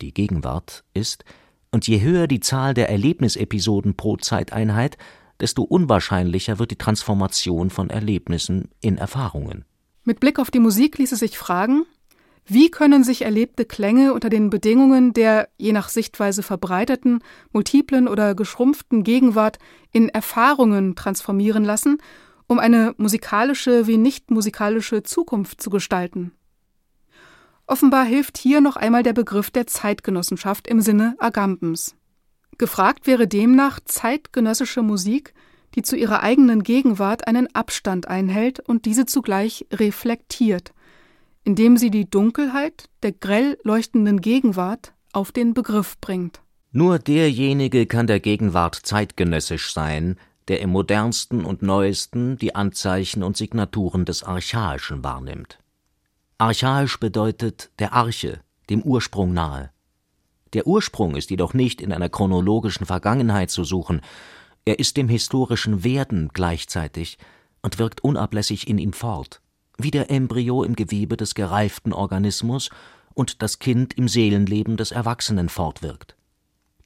die Gegenwart, ist, und je höher die Zahl der Erlebnisepisoden pro Zeiteinheit, desto unwahrscheinlicher wird die Transformation von Erlebnissen in Erfahrungen. Mit Blick auf die Musik ließe sich fragen, wie können sich erlebte Klänge unter den Bedingungen der je nach Sichtweise verbreiteten, multiplen oder geschrumpften Gegenwart in Erfahrungen transformieren lassen, um eine musikalische wie nicht musikalische Zukunft zu gestalten? Offenbar hilft hier noch einmal der Begriff der Zeitgenossenschaft im Sinne Agambens. Gefragt wäre demnach zeitgenössische Musik, die zu ihrer eigenen Gegenwart einen Abstand einhält und diese zugleich reflektiert, indem sie die Dunkelheit der grell leuchtenden Gegenwart auf den Begriff bringt. Nur derjenige kann der Gegenwart zeitgenössisch sein, der im modernsten und neuesten die Anzeichen und Signaturen des Archaischen wahrnimmt. Archaisch bedeutet der Arche, dem Ursprung nahe. Der Ursprung ist jedoch nicht in einer chronologischen Vergangenheit zu suchen, er ist dem historischen Werden gleichzeitig und wirkt unablässig in ihm fort, wie der Embryo im Gewebe des gereiften Organismus und das Kind im Seelenleben des Erwachsenen fortwirkt.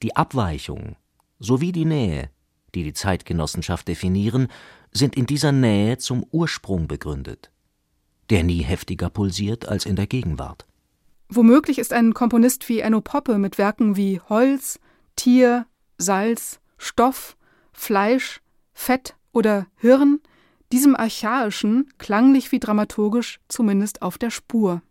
Die Abweichung sowie die Nähe, die die Zeitgenossenschaft definieren, sind in dieser Nähe zum Ursprung begründet, der nie heftiger pulsiert als in der Gegenwart. Womöglich ist ein Komponist wie Enno Poppe mit Werken wie Holz, Tier, Salz, Stoff, Fleisch, Fett oder Hirn diesem archaischen, klanglich wie dramaturgisch, zumindest auf der Spur.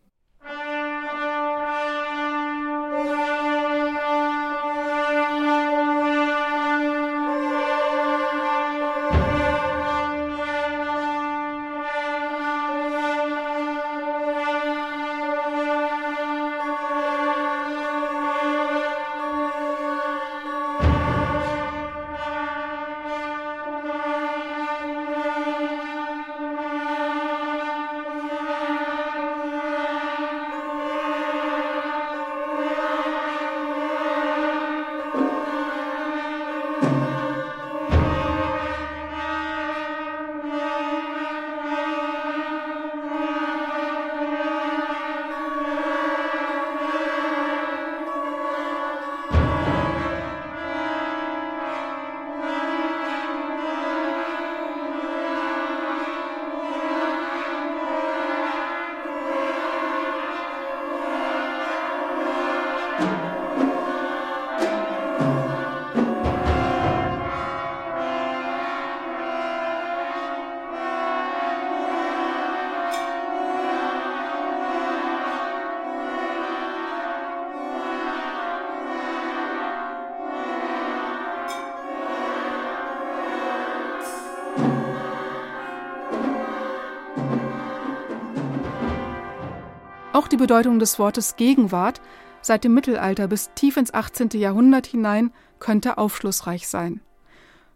Die Bedeutung des Wortes Gegenwart seit dem Mittelalter bis tief ins 18. Jahrhundert hinein könnte aufschlussreich sein.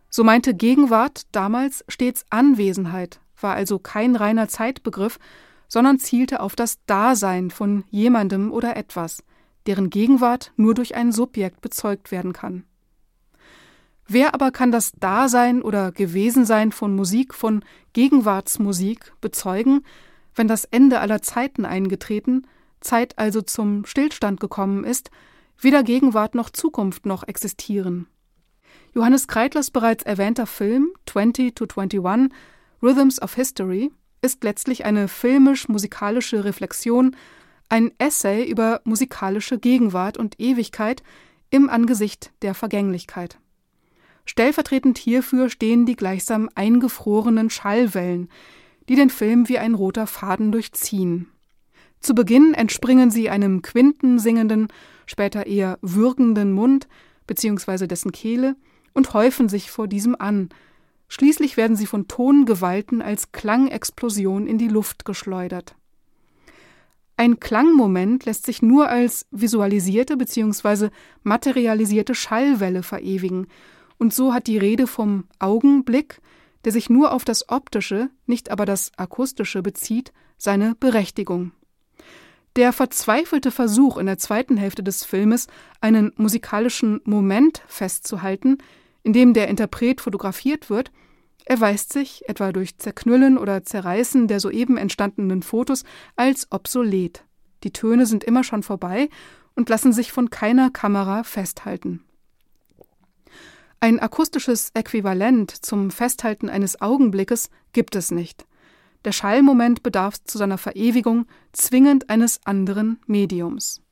So meinte Gegenwart damals stets Anwesenheit, war also kein reiner Zeitbegriff, sondern zielte auf das Dasein von jemandem oder etwas, deren Gegenwart nur durch ein Subjekt bezeugt werden kann. Wer aber kann das Dasein oder Gewesensein von Musik, von Gegenwartsmusik bezeugen, wenn das Ende aller Zeiten eingetreten, Zeit also zum Stillstand gekommen ist, weder Gegenwart noch Zukunft noch existieren. Johannes Kreitlers bereits erwähnter Film 20 to 21 Rhythms of History ist letztlich eine filmisch-musikalische Reflexion, ein Essay über musikalische Gegenwart und Ewigkeit im Angesicht der Vergänglichkeit. Stellvertretend hierfür stehen die gleichsam eingefrorenen Schallwellen, die den Film wie ein roter Faden durchziehen. Zu Beginn entspringen sie einem quintensingenden, später eher würgenden Mund bzw. dessen Kehle und häufen sich vor diesem an. Schließlich werden sie von Tongewalten als Klangexplosion in die Luft geschleudert. Ein Klangmoment lässt sich nur als visualisierte bzw. materialisierte Schallwelle verewigen, und so hat die Rede vom Augenblick der sich nur auf das Optische, nicht aber das Akustische bezieht, seine Berechtigung. Der verzweifelte Versuch in der zweiten Hälfte des Filmes, einen musikalischen Moment festzuhalten, in dem der Interpret fotografiert wird, erweist sich, etwa durch Zerknüllen oder Zerreißen der soeben entstandenen Fotos, als obsolet. Die Töne sind immer schon vorbei und lassen sich von keiner Kamera festhalten. Ein akustisches Äquivalent zum Festhalten eines Augenblickes gibt es nicht. Der Schallmoment bedarf zu seiner Verewigung zwingend eines anderen Mediums.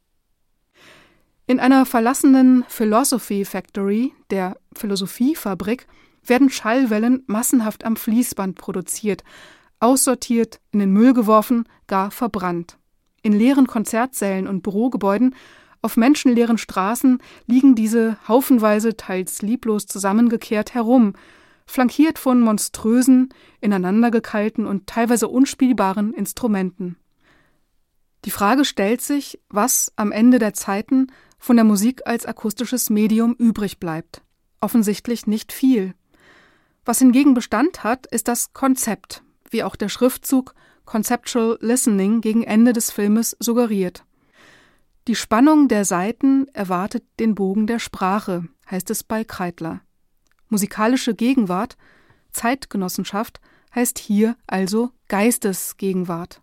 In einer verlassenen Philosophy Factory, der Philosophiefabrik, werden Schallwellen massenhaft am Fließband produziert, aussortiert, in den Müll geworfen, gar verbrannt. In leeren Konzertsälen und Bürogebäuden auf menschenleeren Straßen liegen diese haufenweise, teils lieblos zusammengekehrt herum, flankiert von monströsen, ineinandergekeilten und teilweise unspielbaren Instrumenten. Die Frage stellt sich, was am Ende der Zeiten von der Musik als akustisches Medium übrig bleibt. Offensichtlich nicht viel. Was hingegen Bestand hat, ist das Konzept, wie auch der Schriftzug Conceptual Listening gegen Ende des Filmes suggeriert. Die Spannung der Saiten erwartet den Bogen der Sprache, heißt es bei Kreitler. Musikalische Gegenwart, Zeitgenossenschaft heißt hier also Geistesgegenwart.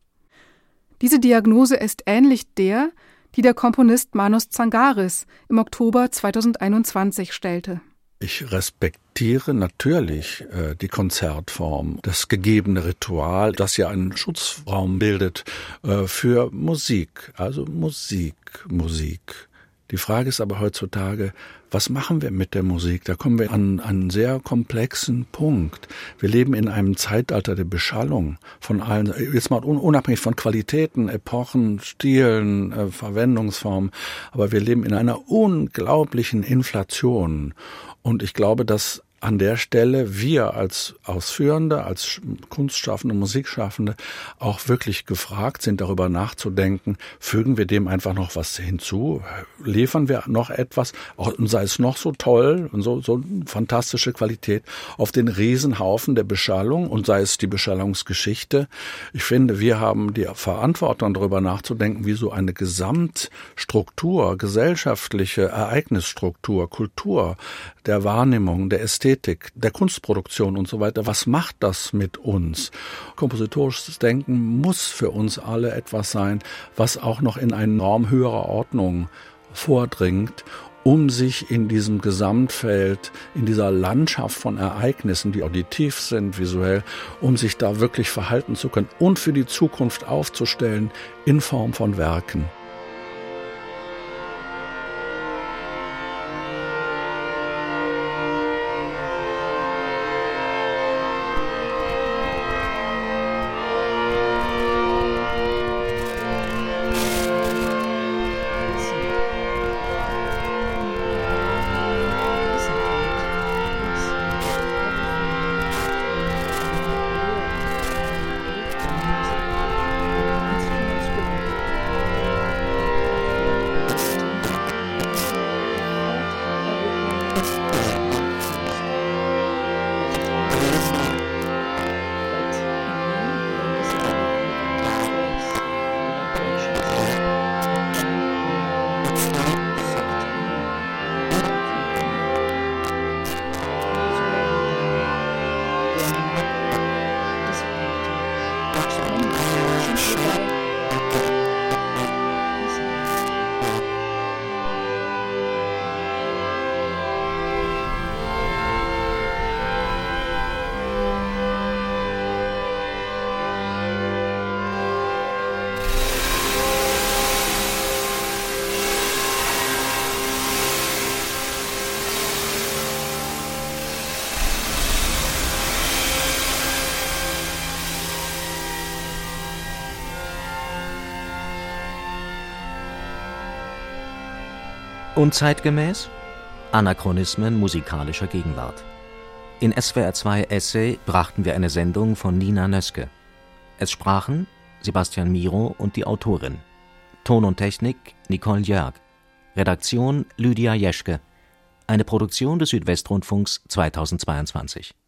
Diese Diagnose ist ähnlich der, die der Komponist Manos Zangaris im Oktober 2021 stellte. Ich respektiere natürlich äh, die Konzertform, das gegebene Ritual, das ja einen Schutzraum bildet äh, für Musik, also Musik, Musik. Die Frage ist aber heutzutage, was machen wir mit der Musik? Da kommen wir an einen sehr komplexen Punkt. Wir leben in einem Zeitalter der Beschallung von allen, jetzt mal unabhängig von Qualitäten, Epochen, Stilen, äh, Verwendungsformen, aber wir leben in einer unglaublichen Inflation. Und ich glaube, dass an der Stelle wir als Ausführende, als Kunstschaffende, Musikschaffende auch wirklich gefragt sind, darüber nachzudenken, fügen wir dem einfach noch was hinzu, liefern wir noch etwas, und sei es noch so toll und so, so fantastische Qualität, auf den Riesenhaufen der Beschallung und sei es die Beschallungsgeschichte. Ich finde, wir haben die Verantwortung, darüber nachzudenken, wie so eine Gesamtstruktur, gesellschaftliche Ereignisstruktur, Kultur der Wahrnehmung, der Ästhetik, der Kunstproduktion und so weiter. Was macht das mit uns? Kompositorisches Denken muss für uns alle etwas sein, was auch noch in eine Norm höherer Ordnung vordringt um sich in diesem Gesamtfeld, in dieser Landschaft von Ereignissen, die auditiv sind, visuell, um sich da wirklich verhalten zu können und für die Zukunft aufzustellen in Form von Werken. Unzeitgemäß? Anachronismen musikalischer Gegenwart. In SWR 2 Essay brachten wir eine Sendung von Nina Nöske. Es sprachen Sebastian Miro und die Autorin. Ton und Technik Nicole Jörg. Redaktion Lydia Jeschke. Eine Produktion des Südwestrundfunks 2022